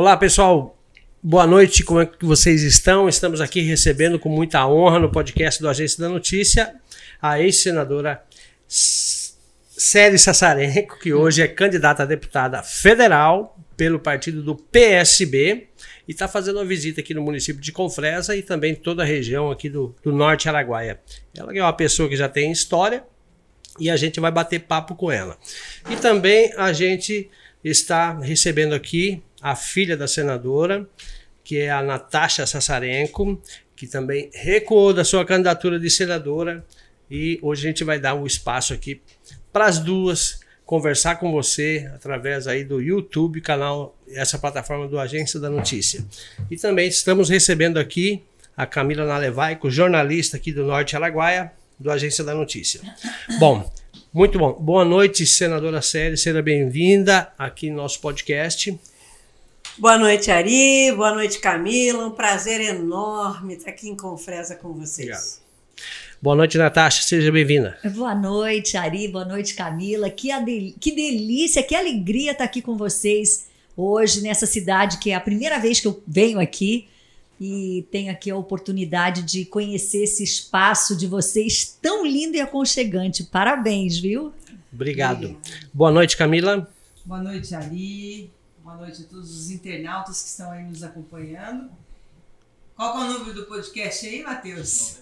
Olá, pessoal. Boa noite, como é que vocês estão? Estamos aqui recebendo com muita honra no podcast do Agência da Notícia a ex-senadora Célia Sassarenko, que hoje é candidata a deputada federal pelo partido do PSB e está fazendo uma visita aqui no município de Confresa e também toda a região aqui do, do Norte Araguaia. Ela é uma pessoa que já tem história e a gente vai bater papo com ela. E também a gente está recebendo aqui a filha da senadora, que é a Natasha Sassarenko, que também recuou da sua candidatura de senadora. E hoje a gente vai dar um espaço aqui para as duas conversar com você através aí do YouTube, canal, essa plataforma do Agência da Notícia. E também estamos recebendo aqui a Camila Nalevaico, jornalista aqui do Norte Araguaia, do Agência da Notícia. Bom, muito bom. Boa noite, senadora Série, seja bem-vinda aqui no nosso podcast. Boa noite, Ari. Boa noite, Camila. Um prazer enorme estar aqui em Confresa com vocês. Obrigado. Boa noite, Natasha. Seja bem-vinda. Boa noite, Ari. Boa noite, Camila. Que, que delícia, que alegria estar aqui com vocês hoje nessa cidade que é a primeira vez que eu venho aqui e tenho aqui a oportunidade de conhecer esse espaço de vocês tão lindo e aconchegante. Parabéns, viu? Obrigado. Boa noite, Camila. Boa noite, Ari. Boa noite a todos os internautas que estão aí nos acompanhando. Qual é o número do podcast aí, Matheus?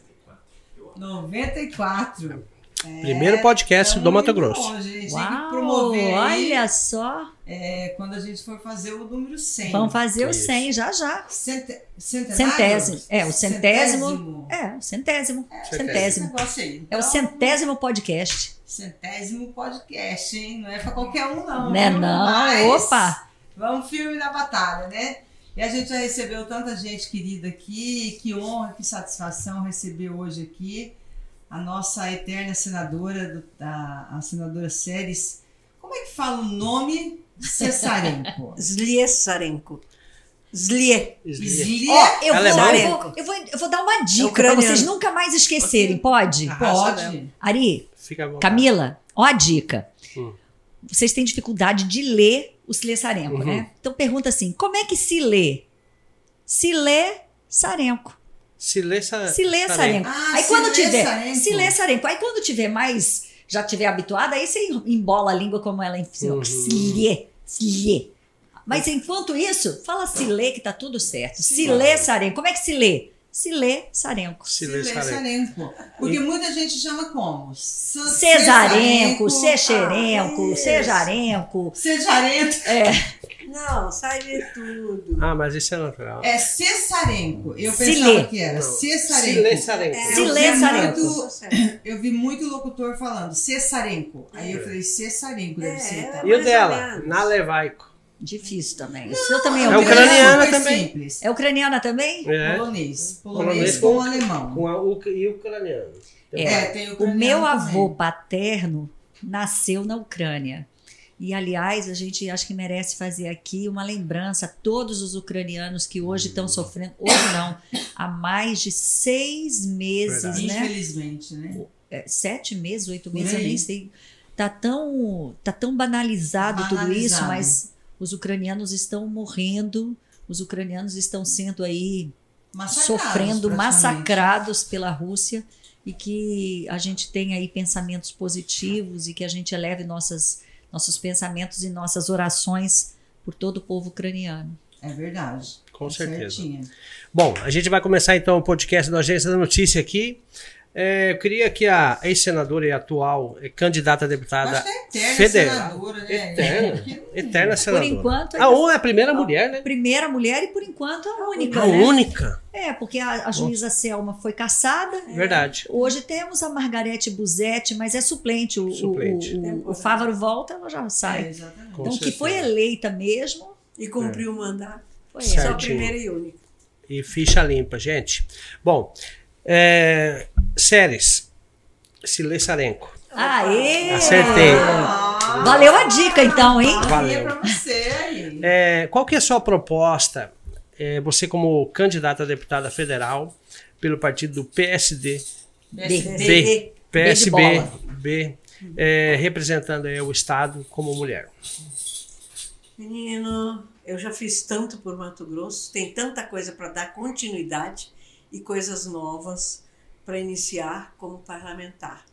94. É, Primeiro podcast do Mato Grosso. Longe, Uau, tem que promover olha só. É, quando a gente for fazer o número 100. Vamos fazer o 100 já já. Cent, centésimo. É, o centésimo. centésimo. É, o centésimo. É, centésimo. Então, é o centésimo podcast. Centésimo podcast, hein? Não é pra qualquer um, não. Né, não? Mas Opa! Vamos filme da batalha, né? E a gente já recebeu tanta gente querida aqui, que honra, que satisfação receber hoje aqui a nossa eterna senadora, a, a senadora Séries. Como é que fala o nome de Cesarenko? Sliesarenko. Zlie. Zlie. Oh, eu, vou, eu, vou, eu, vou, eu vou dar uma dica para vocês nunca mais esquecerem. Pode? Pode. Ari, Camila, ó a dica. Hum. Vocês têm dificuldade de ler o Silê Sarenco, uhum. né? Então pergunta assim: como é que se lê? Se lê Sarenco. Se lê, sa se lê Sarenco. Ah, aí quando tiver. Sarenco. Se lê Sarenco. Aí quando tiver mais. Já tiver habituada, aí você embola a língua como ela ensinou. Uhum. Se lê. Se lê. Mas enquanto isso, fala se lê que tá tudo certo. Se lê Sarenco. Como é que se lê? Se lê Sarenco. Se lê Sarenco. Porque muita gente chama como? Cesarenco, Sexerenco, ah, Sejarenco. Sejarenco. É. Não, sai de tudo. Ah, mas isso é natural. É Cessarenco. Eu pensava que era Cessarenco. É, Cilesarenco. Muito, eu vi muito locutor falando Cessarenco. Aí eu falei Cessarenco, deve é, ser. Tá? E o dela? Nalevaico. Difícil também. Não, seu também é, é ucraniana também. Simples. É ucraniana também? É. Polonês. Polonês, com, com alemão. Com a, o, e ucraniano. É, é tem ucraniano o meu avô também. paterno nasceu na Ucrânia. E, aliás, a gente acho que merece fazer aqui uma lembrança a todos os ucranianos que hoje estão sofrendo, hoje não, há mais de seis meses, Verdade. né? Infelizmente, né? É, sete meses, oito meses, eu nem sei. Tá tão, tá tão banalizado, banalizado tudo isso, mas os ucranianos estão morrendo, os ucranianos estão sendo aí massacrados, sofrendo, massacrados pela Rússia e que a gente tenha aí pensamentos positivos e que a gente eleve nossas, nossos pensamentos e nossas orações por todo o povo ucraniano. É verdade. Com é certeza. Certinha. Bom, a gente vai começar então o podcast da Agência da Notícia aqui. É, eu queria que a ex-senadora e atual candidata a deputada é federal. Senadora, né? Eterna, eterna senadora. Por enquanto. A U é a primeira mulher, né? Primeira mulher e por enquanto a única. A né? única. É, porque a, a juíza Selma foi caçada. Verdade. Hoje temos a Margarete Buzetti, mas é suplente. O, suplente. O, o, o, Fávaro volta, ela já sai. É, exatamente. Então, que foi eleita mesmo. E cumpriu é. o mandato. Foi só a primeira e única. E ficha limpa, gente. Bom, é, séries. Silê Sarenco. Aê! Acertei. Ah, Valeu a dica, então, hein? Valeu. É, qual que é a sua proposta? É, você como candidata a deputada federal pelo partido do PSD, B, B, PSB, B, é, representando o Estado como mulher. Menino, eu já fiz tanto por Mato Grosso, tem tanta coisa para dar continuidade e coisas novas para iniciar como parlamentar.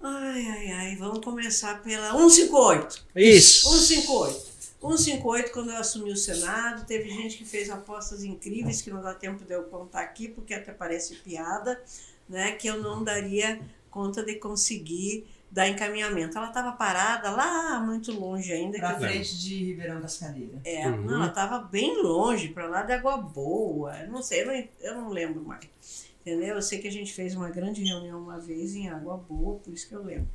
Ai, ai, ai, vamos começar pela 158. Isso. 158. 158, quando eu assumi o Senado, teve gente que fez apostas incríveis, que não dá tempo de eu contar aqui, porque até parece piada, né? Que eu não daria conta de conseguir dar encaminhamento. Ela estava parada lá muito longe ainda. Eu- frente de Ribeirão das Cadeiras. É, Uhum. não, ela estava bem longe, para lá de Água Boa. Não sei, eu não, eu não lembro mais. Entendeu? Eu sei que a gente fez uma grande reunião uma vez em Água Boa, por isso que eu lembro.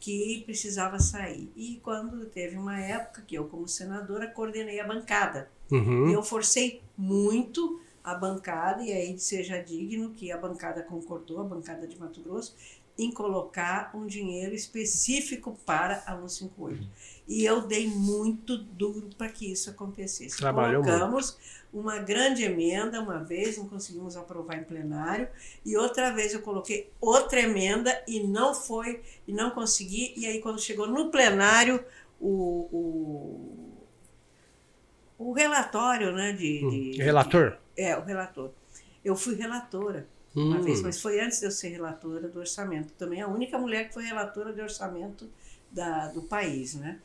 Que precisava sair. E quando teve uma época que eu, como senadora, coordenei a bancada. Uhum. eu forcei muito a bancada, e aí seja digno que a bancada concordou, a bancada de Mato Grosso, em colocar um dinheiro específico para a 158. E eu dei muito duro para que isso acontecesse. Trabalhou Colocamos uma grande emenda uma vez, não conseguimos aprovar em plenário, e outra vez eu coloquei outra emenda e não foi, e não consegui, e aí quando chegou no plenário, o, o, o relatório né, de, Hum. de- Relator? é, o relator. Eu fui relatora uma vez, Hum. mas foi antes de eu ser relatora do orçamento. Também a única mulher que foi relatora de orçamento da, do país, né?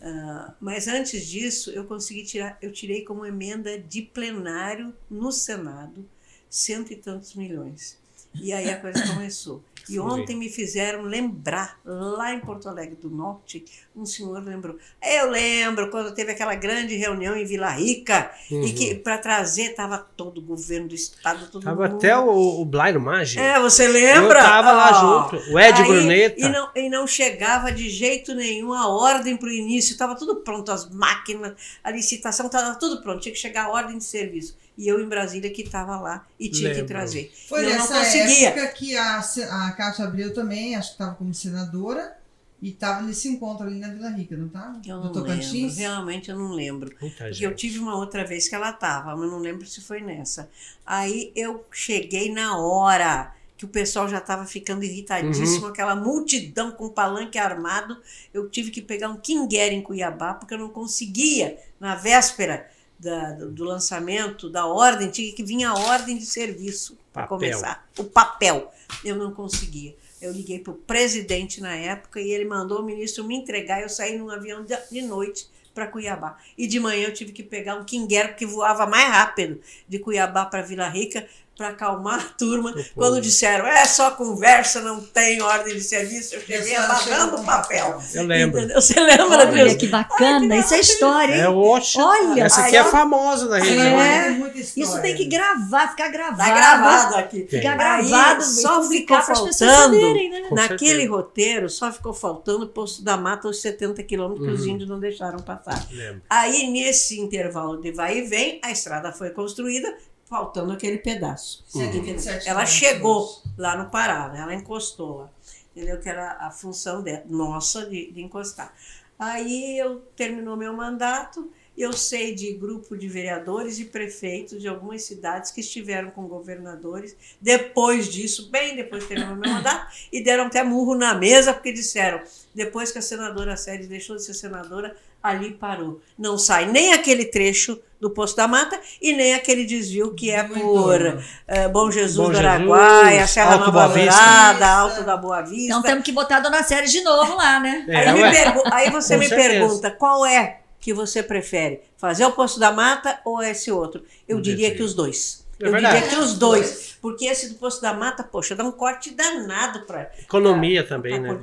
Ah, mas antes disso, eu consegui tirar, eu tirei como emenda de plenário no Senado cento e tantos milhões. E aí a coisa começou. E ontem me fizeram lembrar, lá em Porto Alegre do Norte, um senhor lembrou. Eu lembro quando teve aquela grande reunião em Vila Rica, e que para trazer estava todo o governo do estado, todo Uhum. Tava mundo. até o, o Blairo Maggi. É, você lembra? Eu tava lá Ó, junto. O Ed aí, Bruneta. E não, e não chegava de jeito nenhum a ordem para o início, estava tudo pronto, as máquinas, a licitação estava tudo pronto, tinha que chegar a ordem de serviço. E eu em Brasília que estava lá e tinha que Lembro. trazer. Foi E eu não nessa conseguia. época que a, a Cátia Abreu também, acho que estava como senadora, e estava nesse encontro ali na Vila Rica, não estava? Eu não lembro, Tocantins? realmente eu não lembro. Muita Porque gente. eu tive uma outra vez que ela estava, mas não lembro se foi nessa. Aí eu cheguei na hora que o pessoal já estava ficando irritadíssimo, aquela multidão com palanque armado. Eu tive que pegar um Kinguer em Cuiabá, porque eu não conseguia, na véspera da- do, lançamento da ordem, tinha que vir a ordem de serviço para começar. O papel. Eu não conseguia. Eu liguei para o presidente na época e ele mandou o ministro me entregar. Eu saí num avião de, de noite para Cuiabá. E de manhã eu tive que pegar um Kinguero que voava mais rápido de Cuiabá para Vila Rica para acalmar a turma. Quando disseram, é só conversa, não tem ordem de serviço, eu cheguei com o papel. Eu lembro. Entendeu? Você lembra Olha disso? que bacana, isso é história, hein? É ótimo. Olha, Essa aqui aí, é famosa da região. É. Isso tem que gravar, ficar gravado. Tá gravado aqui. Ficar Aí, gravado só e publicar ficou para as pessoas faltando saberem, né? Naquele certeza. roteiro, só ficou faltando o posto da mata os 70 quilômetros que os Uhum. índios não deixaram passar. Lembro. Aí, nesse intervalo de vai e vem, a estrada foi construída, faltando aquele pedaço. 127 Ela quilômetros. chegou lá no Pará, né? ela encostou lá. Entendeu? Que era a função de, nossa de, de encostar. Aí eu terminou meu mandato, eu sei de grupo de vereadores e prefeitos de algumas cidades que estiveram com governadores depois disso, bem depois que terminou meu mandato, e deram até murro na mesa, porque disseram, depois que a senadora Sérgio deixou de ser senadora, ali parou. Não sai nem aquele trecho do Poço da Mata e nem aquele desvio que é Do por eh, Bom Jesus Bom do Araguaia, Serra Alto Nova Boa Vista. Dourada, Alto da Boa Vista. Então temos que botar a Dona Série de novo lá, né? É, aí, pergu- aí você Com me certeza. pergunta qual é que você prefere, fazer o Poço da Mata ou esse outro? Eu diria que os dois. É Eu verdade. diria que os dois. Porque esse do Poço da Mata, poxa, dá um corte danado para Economia também, né?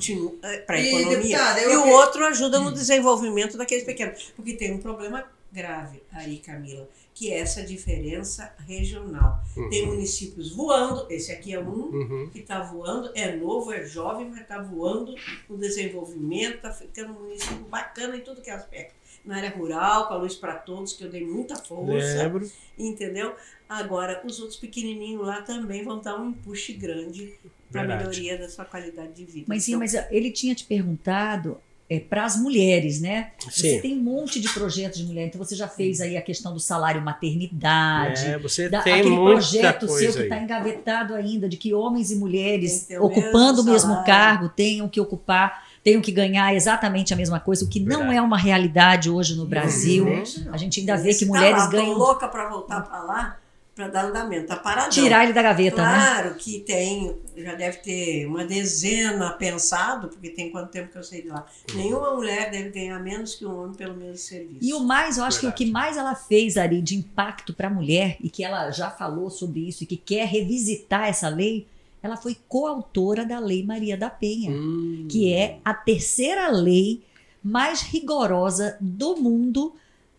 para a economia. deputada, eu e o outro ajuda no desenvolvimento daqueles pequenos. Porque tem um problema grave aí, Camila, que é essa diferença regional. Tem municípios voando, esse aqui é um Uhum. que está voando, é novo, é jovem, mas está voando no desenvolvimento, está ficando um município bacana em tudo que é aspecto. Na área rural, com a luz para todos, que eu dei muita força, Lembro. entendeu? Agora, os outros pequenininhos lá também vão dar um empuxo grande para a melhoria da sua qualidade de vida. Mas sim, Então, mas ele tinha te perguntado para as mulheres, né? Você Sim. tem um monte de projetos de mulher, então você já fez aí a questão do salário maternidade. É, você da- tem aquele muita projeto seu que está engavetado ainda, de que homens e mulheres ocupando o mesmo cargo tenham que ocupar tenham que ganhar exatamente a mesma coisa, o que não Verdade. é uma realidade hoje no Brasil. A gente ainda vê que tá mulheres lá, ganham. louca para voltar para lá, para dar andamento. Tá paradão. Tirar ele da gaveta, né? Claro que tem, já deve ter uma dezena pensado, porque tem quanto tempo que eu sei de lá. Nenhuma mulher deve ganhar menos que um homem pelo mesmo serviço. E o mais, eu acho que o que mais ela fez, Ari, de impacto para a mulher, e que ela já falou sobre isso, e que quer revisitar essa lei, ela foi coautora da Lei Maria da Penha, Hum. que é a terceira lei mais rigorosa do mundo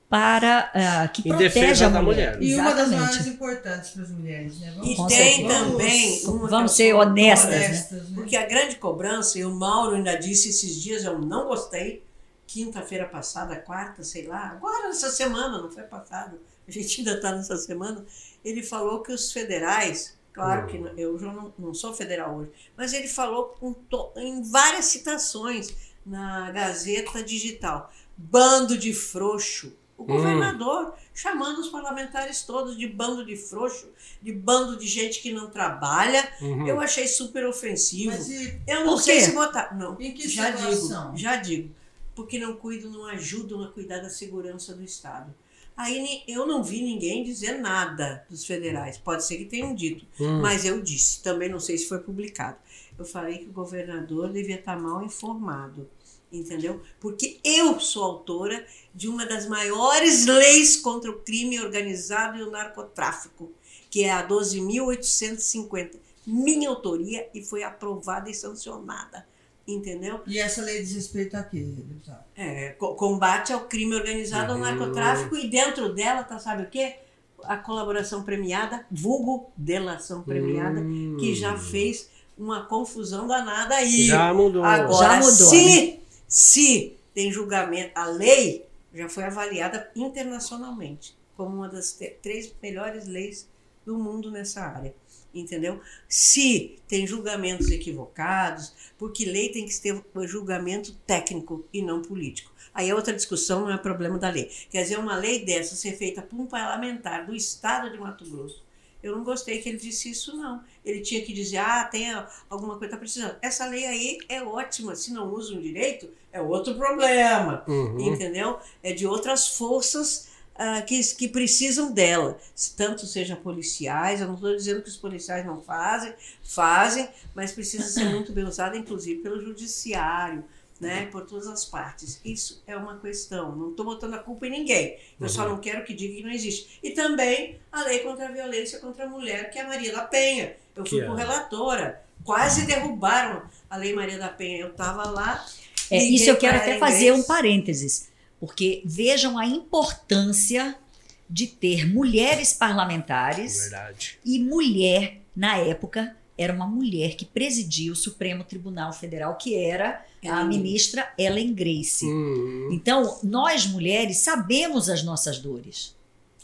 para ah, que Em protege a da mulher. mulher. E uma das mais importantes para as mulheres, né? E Com tem também. Vamos eu ser honestas, né? Honestas, né? Porque a grande cobrança, e o Mauro ainda disse esses dias, eu não gostei, quinta-feira passada, quarta, sei lá, agora essa semana, não foi passado, a gente ainda está nessa semana, ele falou que os federais, claro que não- eu já não, não sou federal hoje, mas ele falou com to- em várias citações na Gazeta Digital, bando de frouxo. O governador chamando os parlamentares todos de bando de frouxo, de bando de gente que não trabalha. Uhum. Eu achei super ofensivo. Mas e Eu não sei se botar. Não, Em que já situação? digo, já digo. Porque não cuidam, não ajudam a cuidar da segurança do Estado. Aí eu não vi ninguém dizer nada dos federais. Pode ser que tenham dito, Hum. mas eu disse. Também não sei se foi publicado. Eu falei que o governador devia estar mal informado. Entendeu? Porque eu sou autora de uma das maiores leis contra o crime organizado e o narcotráfico, que é a 12.850. Minha autoria e foi aprovada e sancionada. Entendeu? E essa lei diz respeito a quê, deputado? É, co- combate ao crime organizado, ao Uhum. narcotráfico, e dentro dela tá, sabe o quê? A colaboração premiada, vulgo delação premiada, Hum. que já fez uma confusão danada aí. Já mudou. Agora, Já mudou, se, se tem julgamento, a lei já foi avaliada internacionalmente como uma das três melhores leis do mundo nessa área. Entendeu? Se tem julgamentos equivocados, porque lei tem que ter julgamento técnico e não político. Aí é outra discussão, não é problema da lei. Quer dizer, uma lei dessa ser feita por um parlamentar do estado de Mato Grosso. Eu não gostei que ele disse isso, não. Ele tinha que dizer, ah, tem alguma coisa que está precisando. Essa lei aí é ótima. Se não usam direito, é outro problema. Uhum. Entendeu? É de outras forças ah, que, que precisam dela. Tanto seja policiais, eu não estou dizendo que os policiais não fazem, fazem, mas precisa ser muito bem usada, inclusive pelo judiciário. Né, por todas as partes. Isso é uma questão. Não estou botando a culpa em ninguém. Eu só Uhum. não quero que diga que não existe. E também a lei contra a violência contra a mulher, que é a Maria da Penha. Eu fui é? relatora. Quase derrubaram a Lei Maria da Penha. Eu estava lá. É, isso eu quero até fazer um parênteses, porque vejam a importância de ter mulheres parlamentares Verdade. e mulher, na época, era uma mulher que presidia o Supremo Tribunal Federal, que era a ministra Ellen Grace. Uhum. Então, nós mulheres sabemos as nossas dores.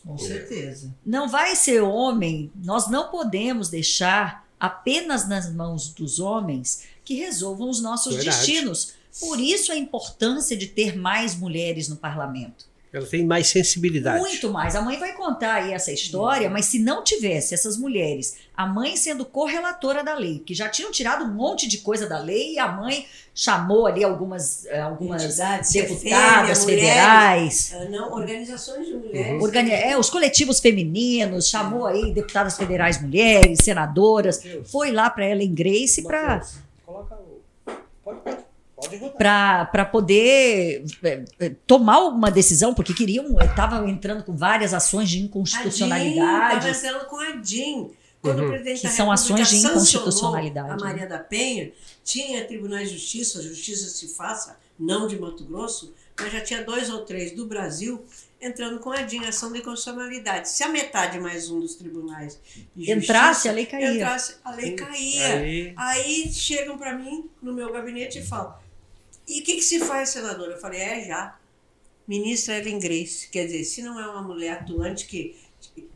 Com certeza. Não vai ser homem, nós não podemos deixar apenas nas mãos dos homens que resolvam os nossos Verdade. destinos. Por isso a importância de ter mais mulheres no parlamento. Ela tem mais sensibilidade. Muito mais. A mãe vai contar aí essa história, mas se não tivesse essas mulheres, a mãe sendo correlatora da lei, que já tinham tirado um monte de coisa da lei, e a mãe chamou ali algumas, eh, algumas Entidades, deputadas CFM, federais. Ah, Não, organizações de mulheres. Organi- é, os coletivos femininos, chamou aí deputadas federais mulheres, senadoras, foi lá para Ellen Grace para Coloca o. Pode, pode. Para poder é, é, tomar uma decisão, porque queriam, estavam entrando com várias ações de Estava inconstitucionalidade. entrando com a DIN. Quando Uhum. o presidente Que da são ações de inconstitucionalidade, A né? Maria da Penha tinha tribunais de justiça, justiça se faça, não de Mato Grosso, mas já tinha dois ou três do Brasil entrando com a DIN, ação de inconstitucionalidade. Se a metade mais um dos tribunais de Entrasse, justiça a lei caía. entrasse, a lei caía. Aí, Aí chegam para mim no meu gabinete e falam: e o que, que se faz, senadora? Eu falei: é já. Ministra Ellen Grace. Quer dizer, se não é uma mulher atuante que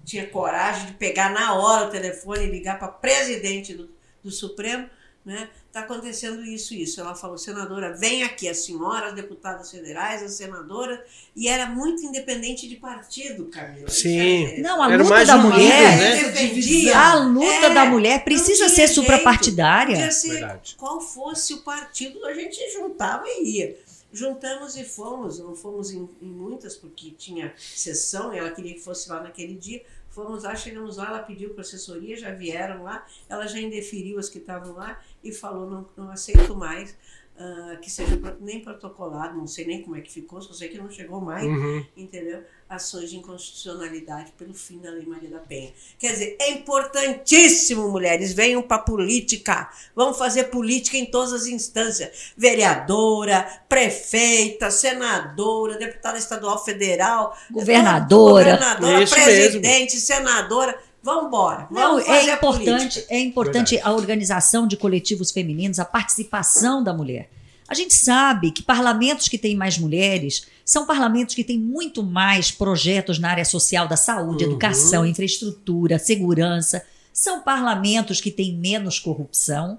tinha coragem de pegar na hora o telefone e ligar para presidente do, do Supremo, né? Está acontecendo isso, isso. Ela falou, senadora, vem aqui, as senhoras, deputadas federais, as senadoras, e era muito independente de partido, Camila. Sim. É- Não, a Era luta mais da unido, mulher, né? defendia. a luta É, da mulher precisa ser jeito. suprapartidária. Ser Verdade. qual fosse o partido, a gente juntava e ia. Juntamos e fomos, não fomos em, em muitas, porque tinha sessão e ela queria que fosse lá naquele dia. Fomos lá, chegamos lá, ela pediu para assessoria, já vieram lá, ela já indeferiu as que estavam lá e falou: não, não aceito mais ah, que seja nem protocolado, não sei nem como é que ficou, só sei que não chegou mais Uhum. entendeu? Ações de inconstitucionalidade pelo fim da Lei Maria da Penha. Quer dizer, é importantíssimo, mulheres, venham para a política. Vamos fazer política em todas as instâncias. Vereadora, prefeita, senadora, deputada estadual federal, Governadora. governadora Isso presidente, senadora. Vamos embora. Não, Vamos é importante, é importante Verdade. a organização de coletivos femininos, a participação da mulher. A gente sabe que parlamentos que têm mais mulheres são parlamentos que têm muito mais projetos na área social da saúde, Uhum. educação, infraestrutura, segurança. São parlamentos que têm menos corrupção.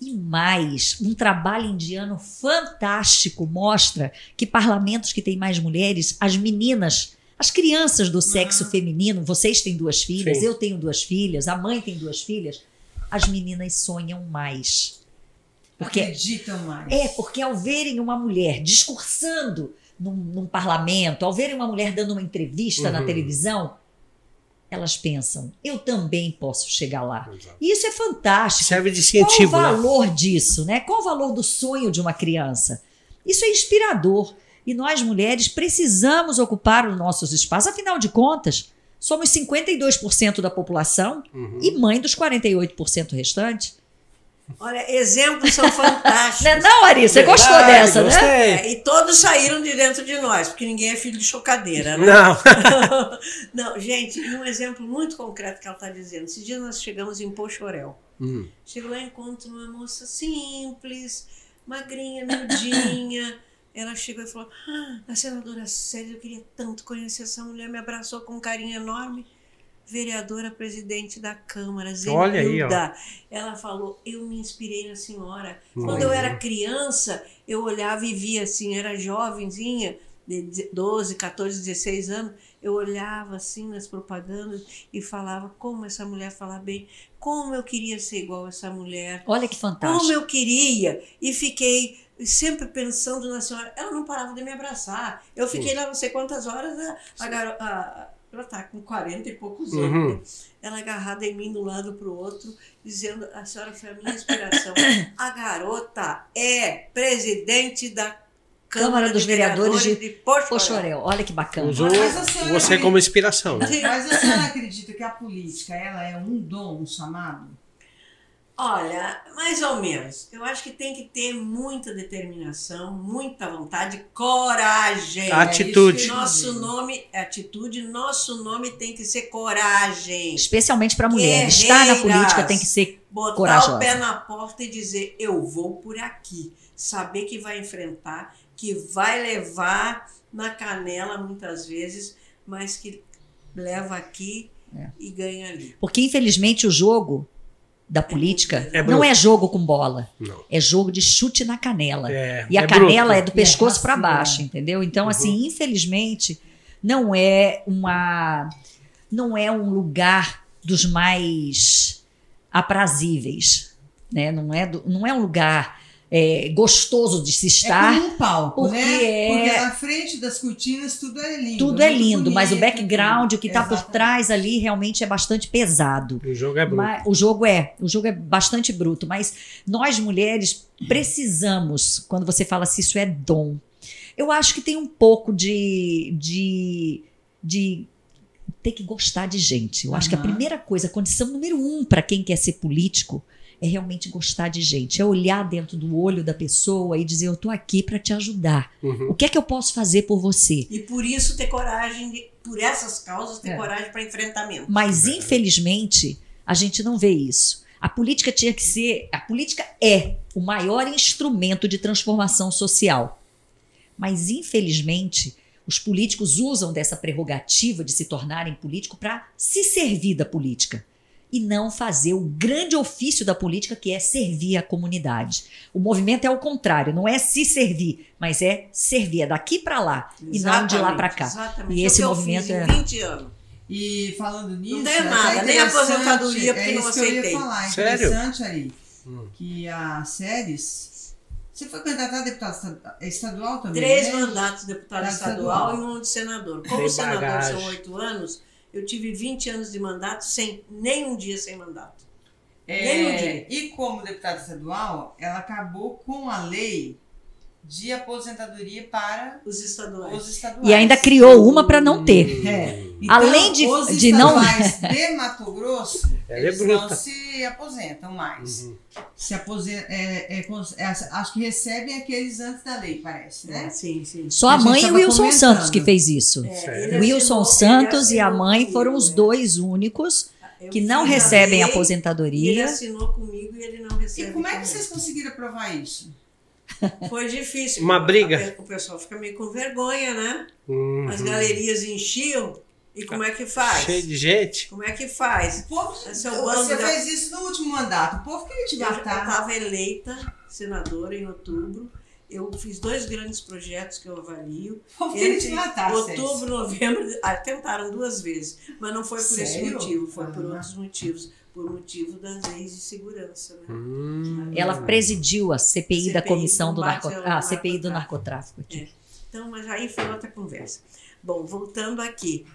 E mais, um trabalho indiano fantástico mostra que parlamentos que têm mais mulheres, as meninas, as crianças do sexo feminino, vocês têm duas filhas, Sim. eu tenho duas filhas, a mãe tem duas filhas, as meninas sonham mais. Porque Acreditam mais. é, porque ao verem uma mulher discursando num, num parlamento, ao verem uma mulher dando uma entrevista na Uhum. televisão, elas pensam, eu também posso chegar lá. Exato. E isso é fantástico. Serve de Qual o incentivo, né? valor disso, né? Qual o valor do sonho de uma criança? Isso é inspirador. E nós, mulheres, precisamos ocupar os nossos espaços. Afinal de contas, somos 52% da população Uhum. e mãe dos 48% restantes. Olha, exemplos são fantásticos. Não, é não Ari? Você gostou Verdade, dessa, né? gostei. É, e todos saíram de dentro de nós, porque ninguém é filho de chocadeira, né? Não. Não, gente, um exemplo muito concreto que ela está dizendo. Esses dias nós chegamos em Pochorel. Hum. Chego lá e encontro uma moça simples, magrinha, miudinha. Ela chegou e falou: ah, a senadora Célia, eu queria tanto conhecer essa mulher. Me abraçou com um carinho enorme. Vereadora presidente da Câmara, Olha aí, ó. Zenilda. Ela falou: eu me inspirei na senhora. Quando Olha. eu era criança, eu olhava e via assim, era jovenzinha, de 12, 14, 16 anos, eu olhava assim nas propagandas e falava como essa mulher fala bem, como eu queria ser igual a essa mulher, Olha que como fantástico. eu queria. E fiquei sempre pensando na senhora. Ela não parava de me abraçar. Eu fiquei lá não sei quantas horas, a, a garota. a- ela tá com 40 e poucos anos. Uhum. Ela agarrada em mim de um lado para o outro, dizendo: a senhora foi a minha inspiração. A garota é presidente da Câmara, Câmara dos de Vereadores de Pochorel. Pochorel, olha que bacana. Usou você acredita- como inspiração, né? Mas a senhora acredita que a política ela é um dom, um chamado? Olha, mais ou menos. Eu acho que tem que ter muita determinação, muita vontade, coragem. Atitude. É que eu Nosso nome é atitude, nosso nome tem que ser coragem. Especialmente para mulher. Estar na política tem que ser Botar Corajosa. o pé na porta e dizer: eu vou por aqui. Saber que vai enfrentar, que vai levar na canela muitas vezes, mas que leva aqui É. e ganha ali. Porque, infelizmente, o jogo da política É não bruto. é jogo com bola. Não. É jogo de chute na canela. É, E a é canela é bruto. do pescoço É para baixo, entendeu? Então, Uhum. assim, infelizmente, não é uma. Não é um lugar dos mais aprazíveis. Né? Não, é do- não é um lugar é, gostoso de se estar. É como um palco, porque né? é- Porque na frente das cortinas tudo é lindo. Tudo é muito lindo, mas o bonito, background, o que está por trás ali, realmente é bastante pesado. O jogo é bruto. Mas o jogo é, o jogo é bastante bruto, mas nós mulheres precisamos, quando você fala se isso é dom, eu acho que tem um pouco de, de, de ter que gostar de gente. Eu acho que a primeira coisa, a condição número um para quem quer ser político é realmente gostar de gente, é olhar dentro do olho da pessoa e dizer eu tô aqui para te ajudar. Uhum. O que é que eu posso fazer por você? E por isso ter coragem, de, por essas causas, ter É. coragem para enfrentamento. Mas infelizmente a gente não vê isso. A política tinha que ser, a política é o maior instrumento de transformação social. Mas infelizmente os políticos usam dessa prerrogativa de se tornarem político para se servir da política. E não fazer o grande ofício da política, que é servir a comunidade. O movimento é o contrário, não é se servir, mas é servir, é daqui para lá e não de lá para cá. Exatamente. E É o esse eu movimento fiz é 20 anos. E falando nisso. ganho até nada, nem aposentadoria, porque é não isso que eu aceitei. ia falar. Sério? Interessante, Ari, Hum. que a Séries. Você foi candidato a deputado esta- estadual também? Três né? mandatos de deputado Deputado estadual, estadual. e um de senador. Como Tem senador bagagem. são oito anos, eu tive 20 anos de mandato sem nem um dia sem mandato. Nem um É, dia. e como deputada estadual, ela acabou com a lei de aposentadoria para Os estaduais. os estaduais. E ainda criou uma para não ter. É. Então, Além de- os de não- de Mato Grosso, é eles bruta. não se aposentam mais. Uhum. Se aposentam, é, é, cons- é, acho que recebem aqueles antes da lei, parece, É, né? sim, sim. Só A a mãe e o Wilson comentando. Santos que fez isso. É, Wilson assinou- Santos e a mãe comigo, foram os é. dois únicos Eu que não recebem lei, Ele aposentadoria. assinou comigo e ele não recebe. E como é que vocês conseguiram aprovar isso? Foi difícil. Uma A- briga. O pessoal fica meio com vergonha, né? Uhum. As galerias enchiam. E como é que faz? Cheio de gente. Como é que faz? O povo, Esse é o você da- fez isso no último mandato. O povo queria te Eu matar. estava eleita senadora em outubro. Eu fiz dois grandes projetos que eu avalio. O povo queria te Entre matar, outubro, novembro. Ah, tentaram duas vezes, mas não foi por esse Sério? motivo, foi por Ah. outros motivos. Por motivo das leis de segurança. Né? Hum. Ela presidiu a CPI, da CPI Comissão do narco... ah, CPI do narcotráfico. aqui. Então, mas aí foi outra conversa. Bom, voltando aqui.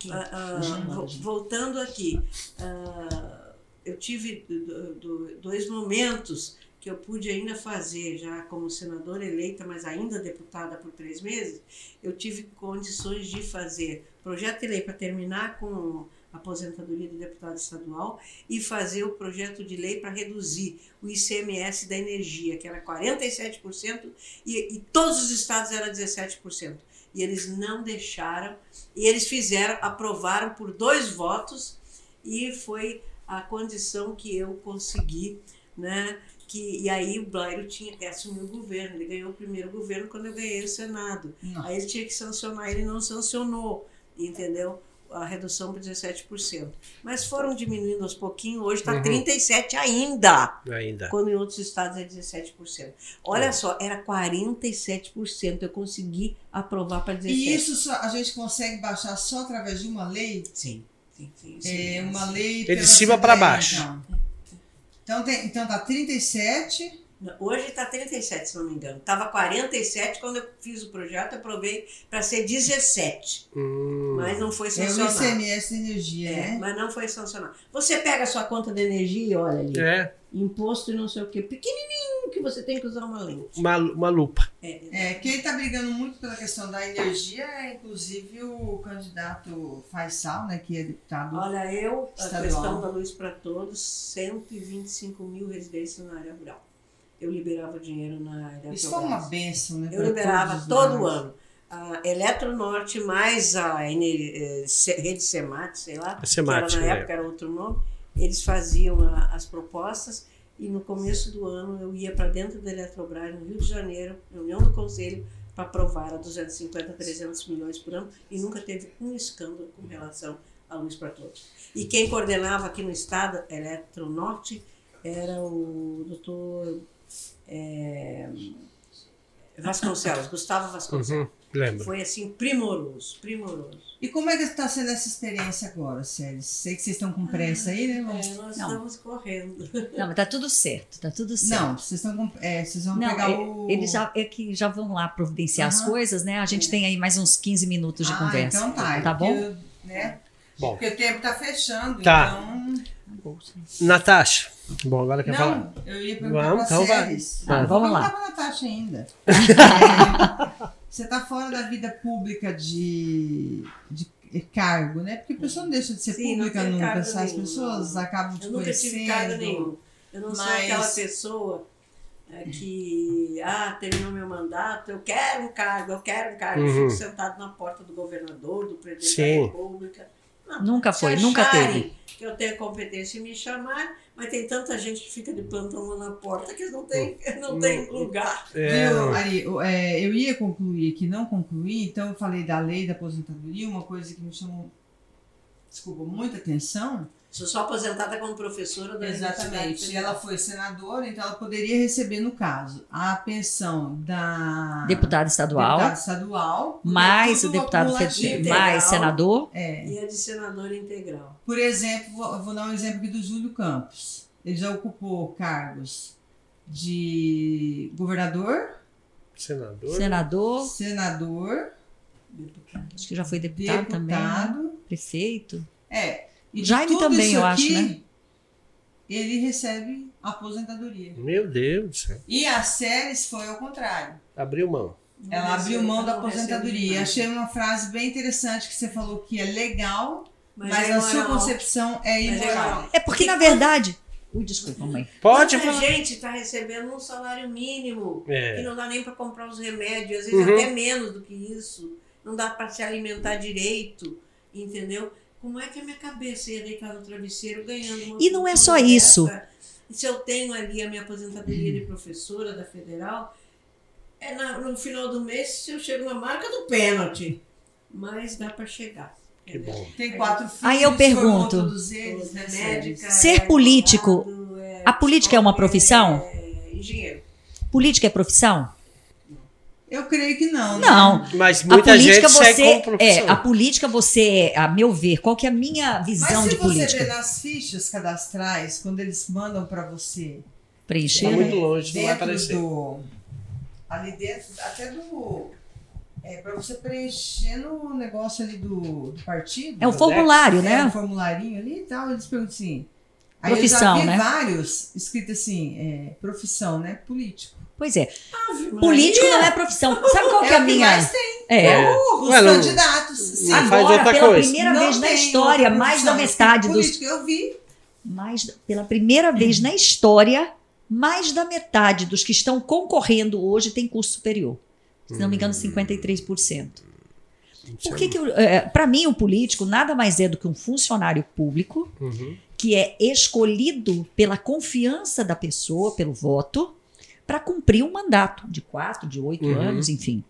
Que- Ah, ah, vo- voltando aqui, ah, eu tive do- do- dois momentos que eu pude ainda fazer, já como senadora eleita, mas ainda deputada por três meses, eu tive condições de fazer projeto de lei para terminar com aposentadoria de deputado estadual e fazer o projeto de lei para reduzir o ICMS da energia, que era 47%, e, e todos os estados era 17%. E eles não deixaram e eles fizeram, aprovaram por dois votos e foi a condição que eu consegui, né? Que, e aí o Blairo tinha que assumir o governo. Ele ganhou o primeiro governo quando eu ganhei o Senado. Nossa. Aí ele tinha que sancionar, ele não sancionou, entendeu? A redução para 17%. Mas foram diminuindo aos pouquinhos, hoje está Uhum. 37% ainda Ainda. quando em outros estados é 17%. Olha É. só, era 47%, eu consegui aprovar para 17%. E isso só- a gente consegue baixar só através de uma lei? Sim, sim, sim. É sim, uma sim. lei. de pela cima CDE, baixo. Então, então, tem, então tá 37. Hoje está 37, se não me engano. Estava 47 quando eu fiz o projeto, eu aprovei para ser 17. Hum. Mas não foi É o sancionado. ICMS de energia, É, né? mas não foi sancionado. Você pega a sua conta de energia e olha ali. É, Imposto e não sei o quê. Pequenininho que você tem que usar uma lente. uma, uma lupa. É, É, quem está brigando muito pela questão da energia é inclusive o candidato Faisal, né, que é deputado. Olha, eu, a Estadual. questão da luz para todos, 125 mil residências na área rural. Eu liberava dinheiro na área Isso foi uma rural. benção, né? Eu liberava todo lares. ano. A Eletronorte mais a Ener- eh, Rede Semate, sei lá, A Semate, que era, na né? época era outro nome, eles faziam a- as propostas e no começo do ano eu ia para dentro da Eletrobras, no Rio de Janeiro, reunião do conselho, para aprovar a 250, 300 milhões por ano e nunca teve um escândalo com relação à luz para todos. E quem coordenava aqui no estado, Eletronorte, era o doutor eh, Vasconcelos, Gustavo Vasconcelos. Uhum, lembro. Foi assim, primoroso, primoroso. E como é que está sendo essa experiência agora, Sérgio? Sei que vocês estão com pressa aí, né? Vamos- É, nós Não. estamos correndo. Não, mas tá tudo certo, tá tudo certo. Não, vocês estão com. É, vocês vão Não, pegar é- o. eles já, é que já vão lá providenciar as Aham. coisas, né? A gente tem aí mais uns 15 minutos de ah, conversa. Então tá. Tá bom? eu- né? Bom, Porque o tempo tá fechando, Tá. então. Natasha. Bom, agora quer falar? Não, eu ia perguntar Vamos, pra então vai. Séries. Tá, Eu vamos lá. perguntar pra Natasha ainda. É, você tá fora da vida pública de, de cargo, né? Porque a pessoa não deixa de ser Sim, não pública nunca. As nenhum, pessoas não. acabam te Eu nunca tive cargo conhecendo. nenhum. Eu não sou Mas- aquela pessoa é, que, ah, terminou meu mandato, eu quero um cargo, eu quero um cargo. Eu Uhum. fico sentado na porta do governador, do presidente Sim. da República. Não, Nunca foi, nunca teve. que eu tenho competência em me chamar, mas tem tanta gente que fica de plantão lá na porta que não tem, não tem lugar. É, Viu, Ari, o- é, eu ia concluir aqui, não concluí, então eu falei da lei da aposentadoria, uma coisa que me chamou desculpa, muita atenção. Sou só aposentada como professora da Exatamente. E ela foi senadora, então ela poderia receber, no caso, a pensão da deputada estadual, deputada estadual mais o deputado federal, mais senador. É. E a de senadora integral. Por exemplo, vou, vou dar um exemplo aqui do Júlio Campos. Ele já ocupou cargos de governador, Senador. Senador, senador, acho que já foi deputado, também, né? deputado. prefeito. É. E Jaime também, eu acho, aqui, né? Ele recebe aposentadoria. Meu Deus do céu. E a Séries foi ao contrário. Abriu mão. Não Ela abriu mão da aposentadoria. Achei uma frase bem interessante que você falou que é legal, mas, é na sua concepção é Mas é imoral. É porque, na verdade. Ui, desculpa, mãe. Pode Muita gente está recebendo um salário mínimo, É. que não dá nem para comprar os remédios, às vezes Uhum. até menos do que isso. Não dá para se alimentar direito, entendeu? Como é que a minha cabeça ia deitar no travesseiro ganhando uma E não é só isso. dessa? E se eu tenho ali a minha aposentadoria de professora da federal, é na- no final do mês se eu chego na marca do pênalti. Mas dá para chegar. Que bom. Tem quatro filhos. Aí eu pergunto. Todos eles, né, médica, Ser é político, advogado, é a política é uma profissão? É engenheiro. Política é profissão? Eu creio que não. né? Não. Mas A muita política gente você. como É, a política você, a meu ver, qual que é a minha Mas visão se de você política? ver nas fichas cadastrais, quando eles mandam para você Preencher. Tá né? muito longe, não vai aparecer. do ali dentro até do é para você preencher no negócio ali do, do partido É o formulário, é, né? um formularinho ali e tal eles perguntam assim aí Profissão, eu já vi né? vários escrito assim é, profissão né político Pois é. Ave Político Maria. não é profissão. Sabe qual que é é a o que minha. mais tem É. É. os Ué, candidatos sim. Agora, outra pela coisa. primeira Não vez na história, mais da metade dos. político eu vi Mais, pela primeira vez na história, mais da metade dos que estão concorrendo hoje tem curso superior. Se não me engano, 53%. Por que, que para mim, o político nada mais é do que um funcionário público Uhum. que é escolhido pela confiança da pessoa, pelo voto, para cumprir um mandato de quatro, de oito Uhum. anos, enfim.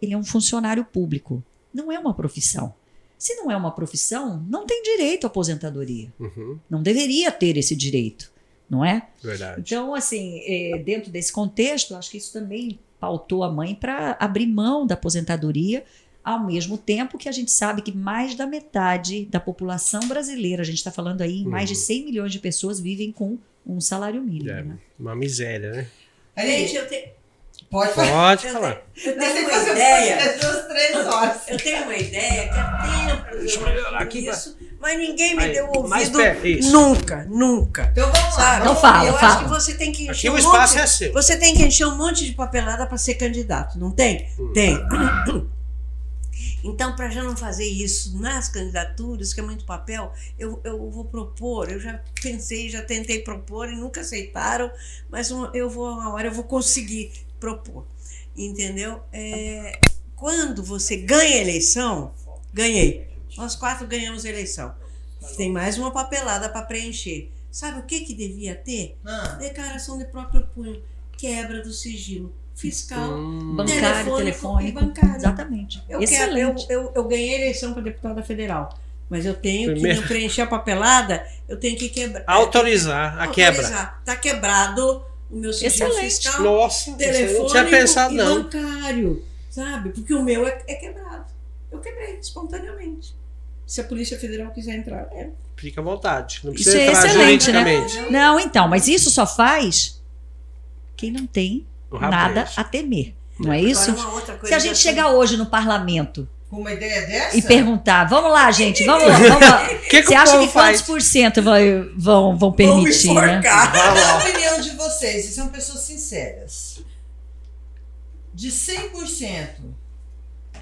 Ele é um funcionário público. Não é uma profissão. Se não é uma profissão, não tem direito à aposentadoria. Uhum. Não deveria ter esse direito, não é? Verdade. Então, assim, é, dentro desse contexto, acho que isso também pautou a mãe para abrir mão da aposentadoria, ao mesmo tempo que a gente sabe que mais da metade da população brasileira, a gente está falando aí, em mais de Uhum. 100 milhões de pessoas vivem com um salário mínimo. É, né? uma miséria, né? Gente, eu, te- pode falar Pode eu falar. eu tenho uma fazer ideia. as duas três horas Eu tenho uma ideia que há tempo Deixa eu melhorar aqui, isso, mas ninguém me Aí, deu mais ouvido perto, isso. nunca, nunca. então vamos lá Sabe? Então fala, eu fala. acho que você tem que encher Aqui um o espaço monte, é seu. Você tem que encher um monte de papelada para ser candidato, não tem? Hum. Tem. Então, para já não fazer isso nas candidaturas, que é muito papel, eu, eu vou propor. Eu já pensei, já tentei propor e nunca aceitaram, mas eu vou, uma hora eu vou conseguir propor. Entendeu? É, quando você ganha a eleição, ganhei. Nós quatro ganhamos a eleição. Tem mais uma papelada para preencher. Sabe o que, que devia ter? Ah. Declaração de próprio punho, quebra do sigilo fiscal. Hum, Bancário, Telefônico telefônico. e bancário. Exatamente. Eu, quero, Excelente. eu, eu, eu ganhei eleição para deputada federal, mas eu tenho Primeiro- que não preencher a papelada, eu tenho que quebrar. autorizar a quebra. Está quebrado o meu sigilo Excelente. fiscal, Nossa, isso telefônico tinha pensado, e não. bancário, sabe? Porque o meu é, é quebrado. Eu quebrei espontaneamente. Se a Polícia Federal quiser entrar, é. Fica à vontade. Não Isso precisa é entrar excelente, né? juridicamente. Não, então, mas isso só faz quem não tem nada a temer. Não é isso? Se a gente eu chegar hoje no parlamento Com uma ideia dessa? e perguntar, vamos lá, gente, vamos lá, vamos lá. Que, que Você acha que faz? quantos por cento vão, vão Vou me permitir, né? enforcar. Vai Na opinião de vocês, e são pessoas sinceras, de 100%,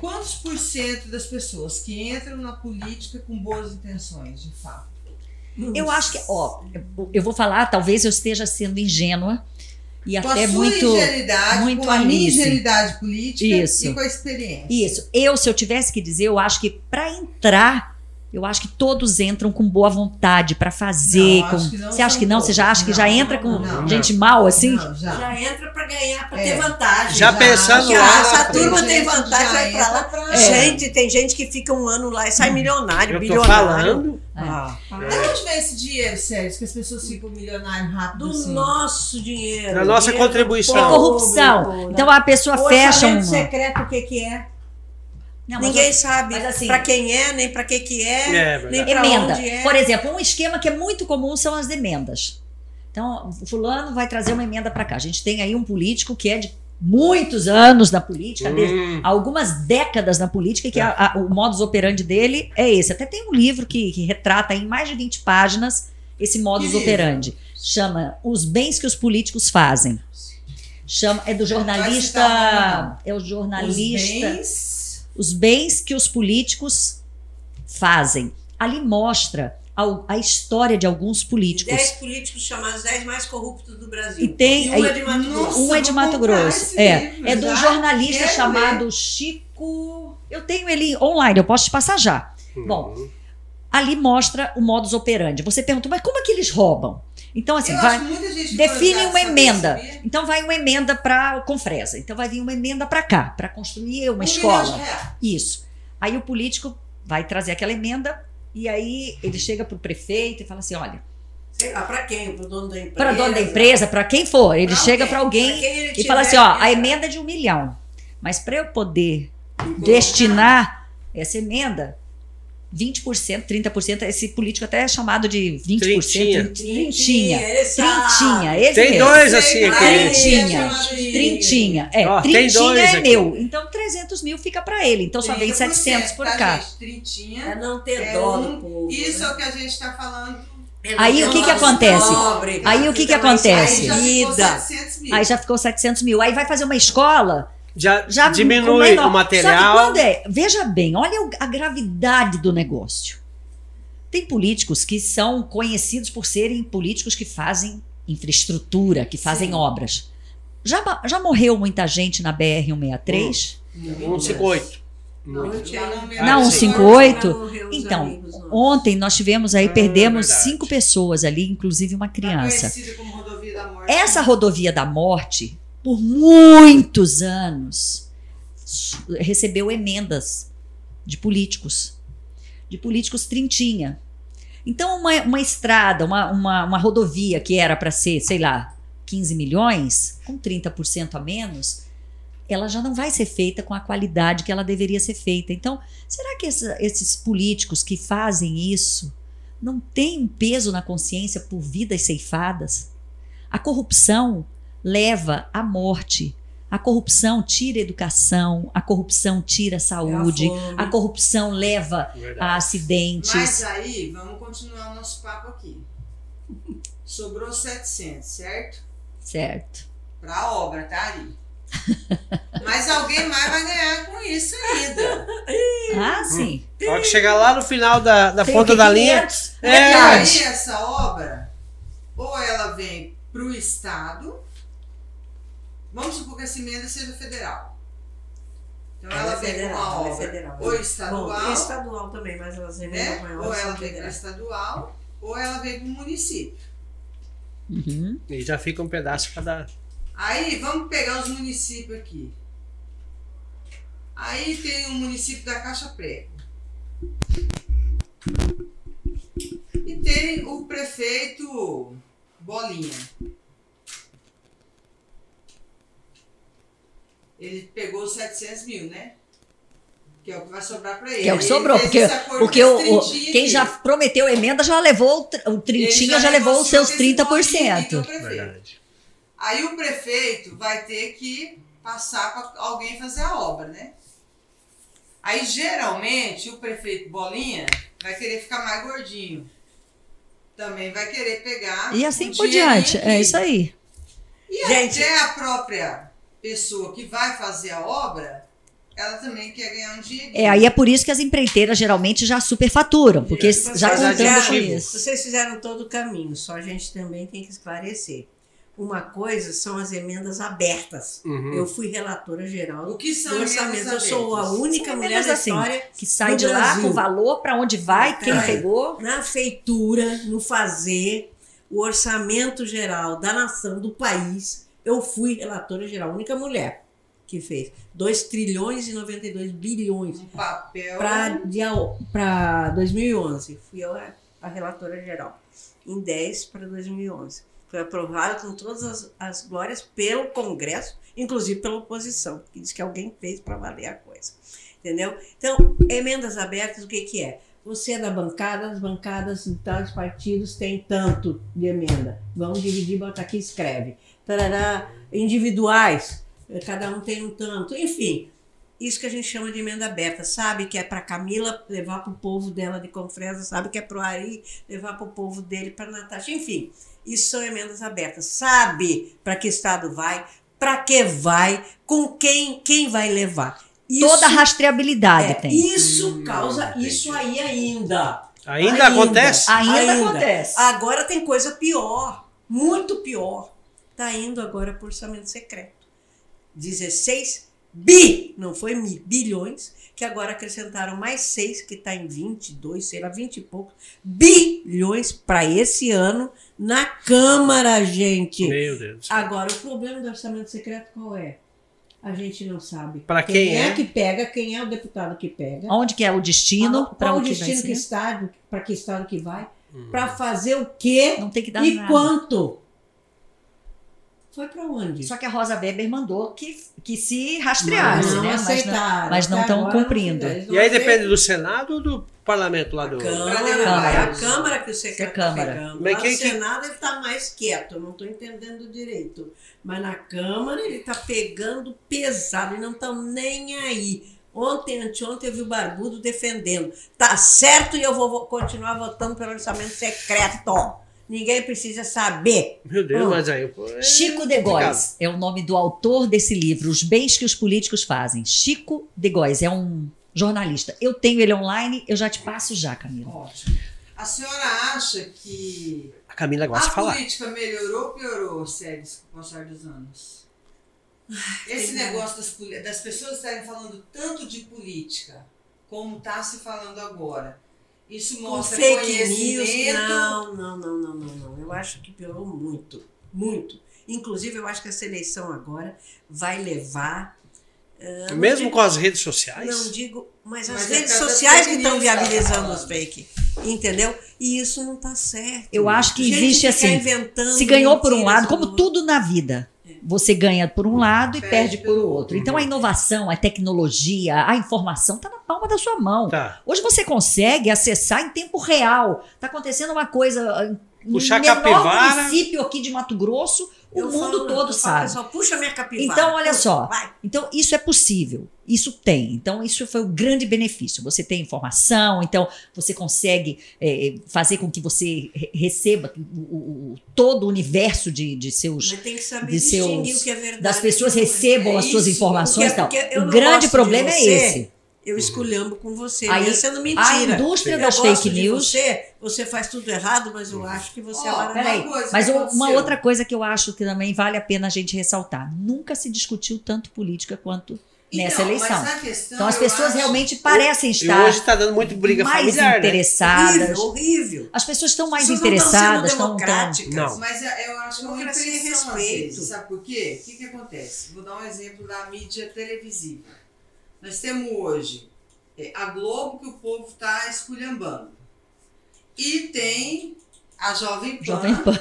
quantos por cento das pessoas que entram na política com boas intenções, de fato? Eu acho que, ó, eu vou falar, talvez eu esteja sendo ingênua e Com até a sua muito. ingenuidade, muito com a minha ingenuidade política Isso. e com a experiência. Isso. Eu, se eu tivesse que dizer, eu acho que para entrar, Eu acho que todos entram com boa vontade para fazer. Não, com... acho que não Você acha que não? Você já acha que já Não, entra com não. gente mal assim? Não, já. Já entra para ganhar, para É. ter vantagem. Já pensando Porque, lá essa turma tem vantagem, já vai pra lá. pra- Gente, tem gente que fica um ano lá e sai milionário, Eu tô bilionário. falando. Ah, Da onde vem esse dinheiro, Sérgio? Que as pessoas ficam milionários rápido do assim? nosso dinheiro. Da nossa dinheiro contribuição. É corrupção. Então a pessoa O fecha um. secreto, o que que é? Não, mas Ninguém sabe assim- pra quem é, nem pra que que é, É, nem pra emenda. onde é. Por exemplo, um esquema que é muito comum são as emendas. Então, o fulano vai trazer uma emenda para cá. A gente tem aí um político que é de muitos anos na política, de Hum. algumas décadas na política, que É. a- a- o modus operandi dele é esse. Até tem um livro que, que retrata em mais de 20 páginas esse modus Que livro? operandi. Chama Os Bens que os Políticos Fazem. Chama, é do jornalista. nome, É o Os jornalista bens... os bens que os políticos fazem. Ali mostra a, história de alguns políticos. Dez políticos chamados 10 mais corruptos do Brasil. E tem- um é de Mato Grosso. um é de Mato Grosso. É, livro é do já. jornalista chamado Chico. Eu tenho ele online, eu posso te passar já. Bom, ali mostra o modus operandi. Você pergunta, mas como é que eles roubam? Então, assim, Eu vai. Define uma emenda. Então vai uma emenda para Confresa. Então vai vir uma emenda para cá, para construir uma Um escola. Isso. Aí o político vai trazer aquela emenda e aí ele chega para o prefeito e fala assim: olha, lá, pra quem? Pro dono da empresa? para dono da empresa, para quem for, ele Pra chega para alguém pra e fala assim: ó, a emenda é de um milhão, mas para eu poder destinar essa emenda, 20%, 30%, esse político até é chamado de 20%, Trintinha. trintinha. Trintinha, esse Tem mesmo. dois assim aqui. Trintinha. Trintinha. Trintinha. É, tem trintinha é aqui. meu. Então 300 mil fica para ele. Então só vem 30%, 700 por tá, cá. gente? Trintinha. É não ter É dó um- do povo. Isso né? é o que a gente está falando. Aí o que que acontece? Pobre, Aí o que que acontece? Aí já ficou Vida. 700 mil. Aí já ficou 700 mil. Aí vai fazer uma escola, Já, já diminui menor. o material. Que quando é, veja bem, olha a gravidade do negócio. Tem políticos que são conhecidos por serem políticos que fazem infraestrutura, que fazem Sim. obras. Já, já morreu muita gente na BR-163? 158. Não, eu tinha não me- Não, Ah, sim. 58. Pra morrer os Então. Ontem nós tivemos aí, Ah, perdemos cinco pessoas ali, inclusive uma Tá criança. conhecida como rodovia da morte. Essa rodovia da morte, por muitos anos, recebeu emendas de políticos, de políticos trintinha. Então, uma, uma estrada, uma, uma, uma rodovia que era para ser, sei lá, 15 milhões, com 30% a menos, ela já não vai ser feita com a qualidade que ela deveria ser feita. Então, será que essa- esses políticos que fazem isso não têm um peso na consciência por vidas ceifadas? A corrupção leva à morte. A corrupção tira a educação, a corrupção tira a saúde, É a a corrupção leva Verdade. a acidentes. Mas aí, vamos continuar o nosso papo aqui. Sobrou 700, certo? Certo. Pra obra, tá ali. Mas alguém mais vai ganhar com isso ainda. Ah, sim. Na hora que chegar lá no final da, da Tem ponta da linha. 500 É. E aí, essa obra, ou ela vem pro Estado, vamos supor que essa emenda seja federal. Então ela, é vem com uma ela é obra federal. ou Bom, estadual, tem estadual também, mas elas né? emendas maiores ou ela vem para federais. estadual, ou ela vem para o município. Uhum. E já fica um pedaço cada. Aí, vamos pegar os municípios aqui. Aí tem o município da Caixa Prego. E tem o prefeito Bolinha. Ele pegou 700 mil, né? Que é o que vai sobrar para ele. Que é o que sobrou, porque, porque o, o- quem aqui. já prometeu emenda já levou o, tr- o trintinho, Ele já, levou os seus com esse Bolinha aqui, que é o 30%. prefeito. Verdade. Aí o prefeito vai ter que passar para alguém fazer a obra, né? Aí geralmente o prefeito Bolinha vai querer ficar mais gordinho. Também vai querer pegar. E assim um por diante. É isso aí. E Gente- até a própria pessoa que vai fazer a obra, ela também quer ganhar um dinheirinho. É, aí é por isso que as empreiteiras geralmente já superfaturam, porque Isso, já faz contando com isso. Vocês fizeram todo o caminho, só a gente também tem que esclarecer. uma coisa são as emendas abertas. Uhum. Eu fui relatora geral O que são do emendas orçamento. Eu sou a única São mulher da assim, história Que sai de lá com o valor, para onde vai, quem Peraí. pegou. na feitura, no fazer, o orçamento geral da nação, do país. Eu fui relatora geral, a única mulher que fez. 2 trilhões e 92 bilhões Um papel. para 2011. Fui eu a, a relatora geral. Em 10 para 2011. Foi aprovado com todas as, as glórias pelo Congresso, inclusive pela oposição, que diz que alguém fez para valer a coisa. Entendeu? Então, emendas abertas, o que, que é? Você é da bancada, as bancadas de tais partidos têm tanto de emenda. Vamos dividir, bota aqui escreve. Tarará, individuais, eh, cada um tem um tanto. Enfim, isso que a gente chama de emenda aberta. Sabe que é para Camila levar para o povo dela de Confresa, sabe que é para o Ari levar para o povo dele, para Natasha. Enfim, isso são emendas abertas. Sabe para que estado vai, para que vai, com quem, quem vai levar. Isso, Toda rastreabilidade é, tem. Isso Hum, causa entendi. isso aí ainda. Ainda, acontece? Ainda acontece. Agora tem coisa pior, muito pior. Está indo agora por orçamento secreto. 16 bi, não foi mi, bilhões, que agora acrescentaram mais 6, que está em 22, sei lá, 20 e poucos, bilhões para esse ano na Câmara, gente. Meu Deus. Agora, o problema do orçamento secreto qual é? A gente não sabe. Pra quem é? é? que pega, quem é o deputado que pega. Onde que é o destino? Ah, para o o que destino que estado, para que estado que vai, Uhum. para fazer o quê Não tem que dar e nada. quanto. Foi para onde? Só que a Rosa Weber mandou que, que se rastreasse, não né? Mas não, aceitaram. mas não Até tão agora não cumprindo. não E aí depende do Senado ou do parlamento lá do. Câmara, Câmara. é a Câmara que o secretário Câmara. pegando. Mas quem que- Senado ele está mais quieto, eu não estou entendendo direito. Mas na Câmara ele está pegando pesado e não estão nem aí. Ontem, anteontem, eu vi o Barbudo defendendo. Tá certo e eu vou vo- continuar votando pelo orçamento secreto. Ninguém precisa saber. Meu Deus, Hum. mas aí. pô, é Chico de. Góes é o nome do autor desse livro, Os Bens que os Políticos Fazem. Chico de Góes é um jornalista. Eu tenho ele online, eu já te passo já, Camila. Ótimo. A senhora acha que A Camila gosta a de falar. política melhorou ou piorou, Séries, com o passar dos anos? Esse negócio das, das pessoas estarem falando tanto de política, como está se falando agora, isso Com mostra fake conhecimento. news, não, não, não, não, não, não. Eu acho que piorou muito, muito. Inclusive, eu acho que essa eleição agora vai levar. não Mesmo digo- com as redes sociais. Não digo, mas as Mas é redes sociais fake que estão tá viabilizando os falando. fake. Entendeu? E isso não está certo. Eu acho que Gente existe assim, inventando Se ganhou por um lado, como do- tudo na vida. Você ganha por um lado e Perde perde por outro. Então a inovação, a tecnologia, a informação está na palma da sua mão. Tá. Hoje você consegue acessar em tempo real. Está acontecendo uma coisa no Puxar menor capivara. município aqui de Mato Grosso, o Eu mundo falo, todo sabe. Pessoal, puxa minha capivara. Então, olha Puxa, só. vai. Então, isso é possível. Isso tem. Então, isso foi o grande benefício. Você tem informação, então você consegue eh, fazer com que você re- receba o, o- o- todo o universo de, de seus. Mas tem que saber de distinguir seus- o que é verdade. das pessoas o é. recebam É as suas informações e tal. eu O grande problema é esse. Eu esculhambo com você, Aí, mesmo sendo A mentira. indústria Sim. das fake news. Você, você faz tudo errado, mas eu acho que você é maravilhoso. Uma coisa mas uma outra coisa que eu acho que também vale a pena a gente ressaltar: nunca se discutiu tanto política quanto nessa Então, eleição. A questão, Então as pessoas acho- realmente parecem estar hoje tá dando muito briga mais familiar, né? interessadas. Horrível, horrível. As pessoas estão mais As pessoas não interessadas, estão democráticas. Não. Mas é- eu acho que é respeito. vezes, sabe por quê? O que, que acontece? Vou dar um exemplo da mídia televisiva. Nós temos hoje é, a Globo que o povo está esculhambando. E tem a Jovem Pan, Jovem Pan.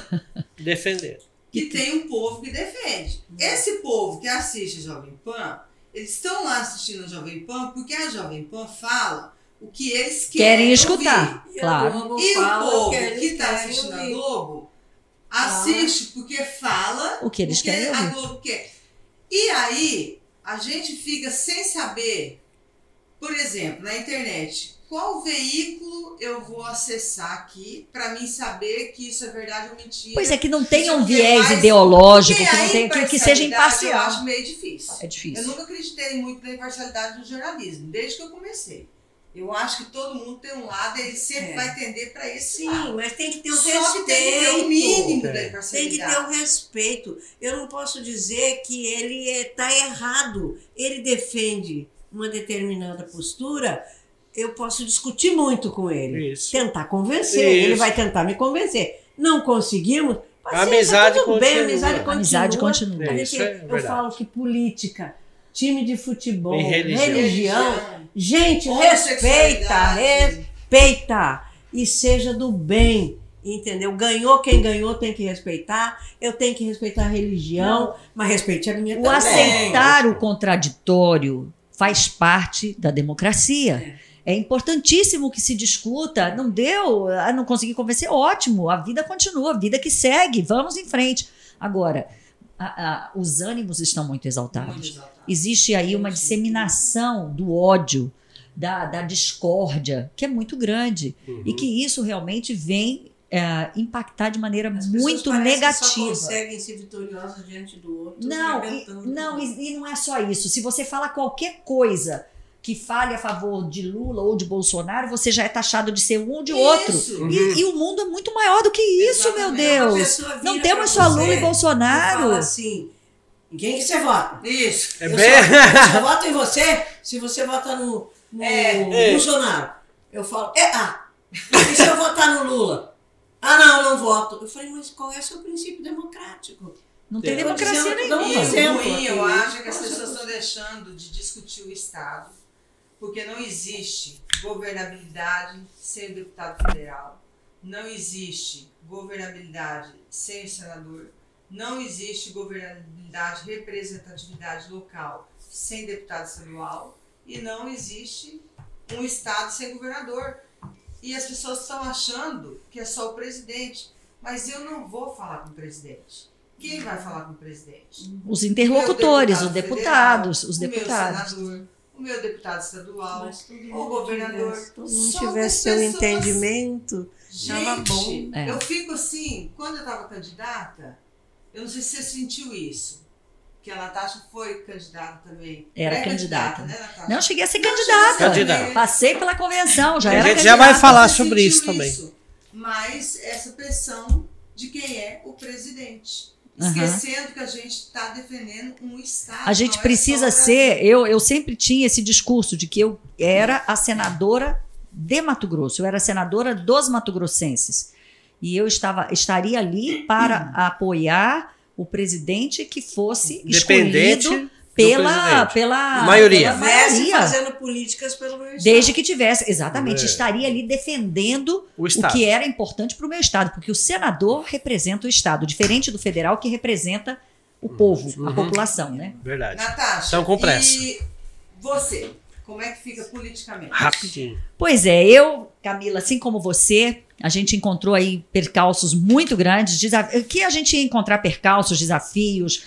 Defender. que tem um povo que defende. Esse povo que assiste a Jovem Pan, eles estão lá assistindo a Jovem Pan porque a Jovem Pan fala o que eles querem, Querem ouvir. escutar, E a claro. Globo E o povo que está assistindo a ouvir. Globo assiste porque fala O que eles querem a ouvir. Globo quer. E aí a gente fica sem saber, por exemplo, na internet, qual veículo eu vou acessar aqui para mim saber que isso é verdade ou mentira. Pois é, que não tenha um Porque viés mais- ideológico, que, não tenha, que, que seja imparcialidade Eu imparcial. acho meio difícil. É difícil. Eu nunca acreditei muito na imparcialidade do jornalismo, desde que eu comecei. Eu acho que todo mundo tem um lado e ele sempre É. vai tender para esse Sim, lado. mas tem que ter o Só que respeito. tem que ter o mínimo É. da Tem que imparcialidade. ter o respeito. Eu não posso dizer que ele está errado. Ele defende uma determinada postura. Eu posso discutir muito com ele. Isso. Tentar convencer. Isso. Ele vai tentar me convencer. Não conseguimos. A paciência, amizade tudo bem, a continua. amizade A continua. amizade continua. É, é eu verdade. falo que política, time de futebol, religião. religião, gente, respeita, respeita e seja do bem. Entendeu? Ganhou quem ganhou tem que respeitar. Eu tenho que respeitar a religião, mas respeite a minha O também. aceitar o contraditório faz parte da democracia. É importantíssimo que se discuta. Não deu, ah, não consegui convencer, ótimo. A vida continua, a vida que segue. Vamos em frente. Agora, a- a- os ânimos estão muito exaltados. Muito. Existe aí uma disseminação do ódio, da, da discórdia, que é muito grande. Uhum. E que isso realmente vem é, impactar de maneira As muito parecem que negativa. Só conseguem ser vitoriosas diante do outro. Não, e, não e, e não é só isso. Se você fala qualquer coisa que fale a favor de Lula ou de Bolsonaro, você já é taxado de ser um ou de outro. Isso. Uhum. E, e o mundo é muito maior do que isso, meu Exatamente. A Deus. Não temos só Lula e e Bolsonaro. fala assim, em quem que você vota? Isso. É eu, bem- só, eu só voto em você se você votar no, no É. É. Bolsonaro. Eu falo, é ah. E se eu votar no Lula? Ah, não, eu não voto. Eu falei, mas qual é o seu princípio democrático? Não tem Eu tô democracia nenhuma. E ruim, eu aqui. acho, é que as pessoas estão deixando de discutir o Estado, porque não existe governabilidade sem o deputado federal, não existe governabilidade sem o senador, não existe governabilidade, representatividade local sem deputado estadual e não existe um Estado sem governador. E as pessoas estão achando que é só o presidente. Mas eu não vou falar com o presidente. Quem vai falar com o presidente? Os interlocutores, os deputados, federal, os o meu deputados. senador, o meu deputado estadual. O governador. tivesse, todo mundo Só tivesse seu pessoas- entendimento, tava bom. Gente, É. eu fico assim, quando eu estava candidata, eu não sei se você sentiu isso. Que a Natasha foi candidata também. Era candidata. né, Natasha? Não cheguei a ser Não, candidata. Candidata. Passei pela convenção, já A era gente já candidata. vai falar sobre sentiu isso também. Mas essa pressão de quem é o presidente. Esquecendo que a gente está defendendo um Estado. A gente é precisa o ser. Eu, eu sempre tinha esse discurso de que eu era a senadora de Mato Grosso, eu era a senadora dos mato-grossenses. E eu estava, estaria ali para apoiar o presidente que fosse escolhido do pela, pela Maioria. pela Estivesse maioria. fazendo políticas pelo meu estado. Desde que tivesse, exatamente, É. estaria ali defendendo O o que era importante para o meu estado, porque o senador representa o estado, diferente do federal que representa o povo, a Uhum. população, né? Verdade. Natasha, Então, com pressa. e você, como é que fica politicamente? Rapidinho. Pois é, eu, Camila, assim como você, a gente encontrou aí percalços muito grandes, que a gente ia encontrar percalços, desafios,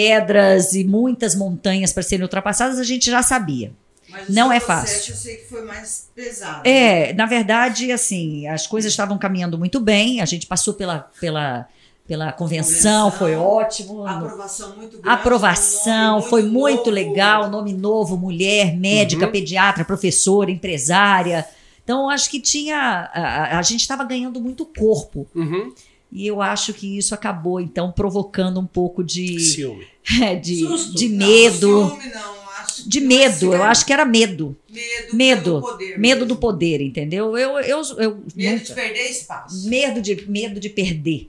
pedras e muitas montanhas para serem ultrapassadas, a gente já sabia. Mas Não é fácil. Eu sei que foi mais pesado. É, na verdade, assim, as coisas estavam caminhando muito bem, a gente passou pela, pela, pela convenção, Convenção. foi ótimo. Aprovação muito grande. aprovação, um nome foi muito novo. legal, nome novo, mulher, médica, Uhum. pediatra, professora, empresária. Então, acho que tinha. A, a- a gente estava ganhando muito corpo. Uhum. E eu acho que isso acabou, então, provocando um pouco de, Ciúme. de, Susto. de Não, medo. ciúme não, acho que De não é medo, eu ciúme. acho que era medo. Medo, Medo. pelo poder Medo mesmo. do poder, entendeu? Eu, eu, eu Medo nunca- de perder espaço. medo de, medo de perder.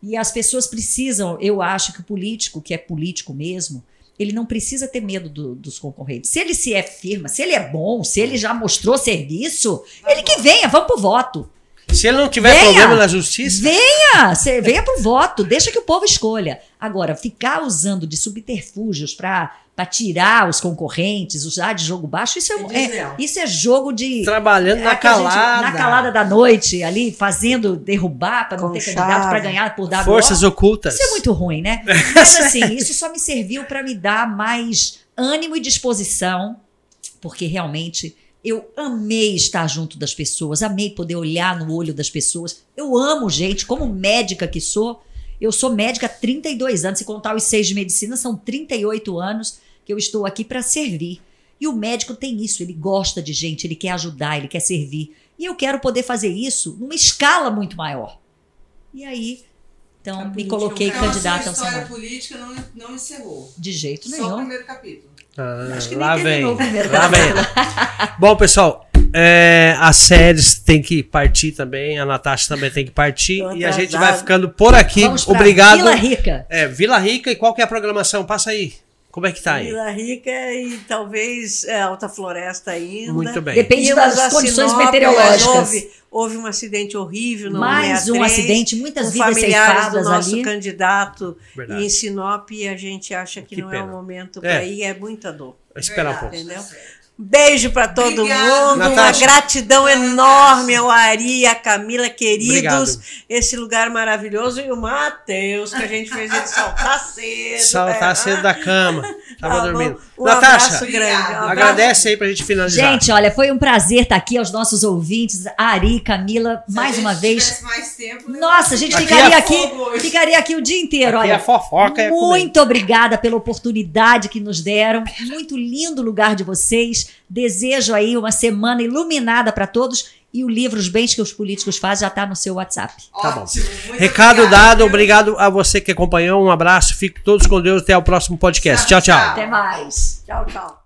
E as pessoas precisam, eu acho que o político, que é político mesmo, ele não precisa ter medo do- dos concorrentes. Se ele se é firma, se ele é bom, se ele já mostrou serviço, Tá ele que bom. venha, vamos pro voto. Se ele não tiver Venha! problema na justiça, Venha, cê- venha pro voto, deixa que o povo escolha. Agora, ficar usando de subterfúgios para tirar os concorrentes, usar de jogo baixo, isso é, É é- isso é jogo de. trabalhando É na que a gente- calada. na calada da noite, ali, fazendo derrubar para não Com ter chave. candidato para ganhar por WO. Forças ocultas. Isso é muito ruim, né? Mas assim, isso só me serviu para me dar mais ânimo e disposição, porque realmente eu amei estar junto das pessoas, amei poder olhar no olho das pessoas. Eu amo gente, como médica que sou. Eu sou médica há 32 anos, se contar os seis de medicina, são 38 anos que eu estou aqui para servir. E o médico tem isso, ele gosta de gente, ele quer ajudar, ele quer servir. E eu quero poder fazer isso numa escala muito maior. E aí, então, A me política coloquei Então, a candidata ao história política não, não encerrou. De jeito Só o nenhum. primeiro capítulo. Ah, Acho que nem lá vem. Lá vem. Bom, pessoal, é, as séries tem que partir também, a Natasha também tem que partir. Tô E a gente vai ficando por aqui. Vamos Obrigado. Vila Rica. É, Vila Rica, e qual que é a programação? Passa aí. Como é que tá aí? Vila Rica e talvez é, Alta Floresta ainda. Muito bem. Depende das condições Sinop, meteorológicas. mas Houve, houve um acidente horrível no Mais um 63, acidente, muitas com vidas familiares ceifadas do nosso ali. candidato Verdade. em Sinop e a gente acha que, Que não é pena. o momento É. para ir, é muita dor. Vai esperar um pouco. Entendeu? Beijo para todo Obrigada, mundo, uma Natasha. gratidão Obrigada, enorme ao Ari, a Camila, queridos, Obrigado. esse lugar maravilhoso e o Matheus, que a gente fez ele saltar cedo. Saltar né? cedo da cama. Tava Tá dormindo. Um Natasha, abraço grande. Um abraço. agradece aí pra gente finalizar. Gente, olha, foi um prazer estar aqui aos nossos ouvintes, Ari, Camila, Se mais a uma gente vez. mais tempo, né? Nossa, a gente Aqui ficaria é aqui, hoje. ficaria aqui o dia inteiro, Aqui olha. é fofoca, é. Muito obrigada pela oportunidade que nos deram. Muito lindo lugar de vocês. Desejo aí uma semana iluminada para todos. E o livro Os Bens que os Políticos Fazem já está no seu WhatsApp. Tá bom. Ótimo, Recado obrigada, dado, viu? obrigado a você que acompanhou. Um abraço, fiquem todos com Deus. Até o próximo podcast. Tchau, tchau. Tchau. Até mais. Tchau, tchau.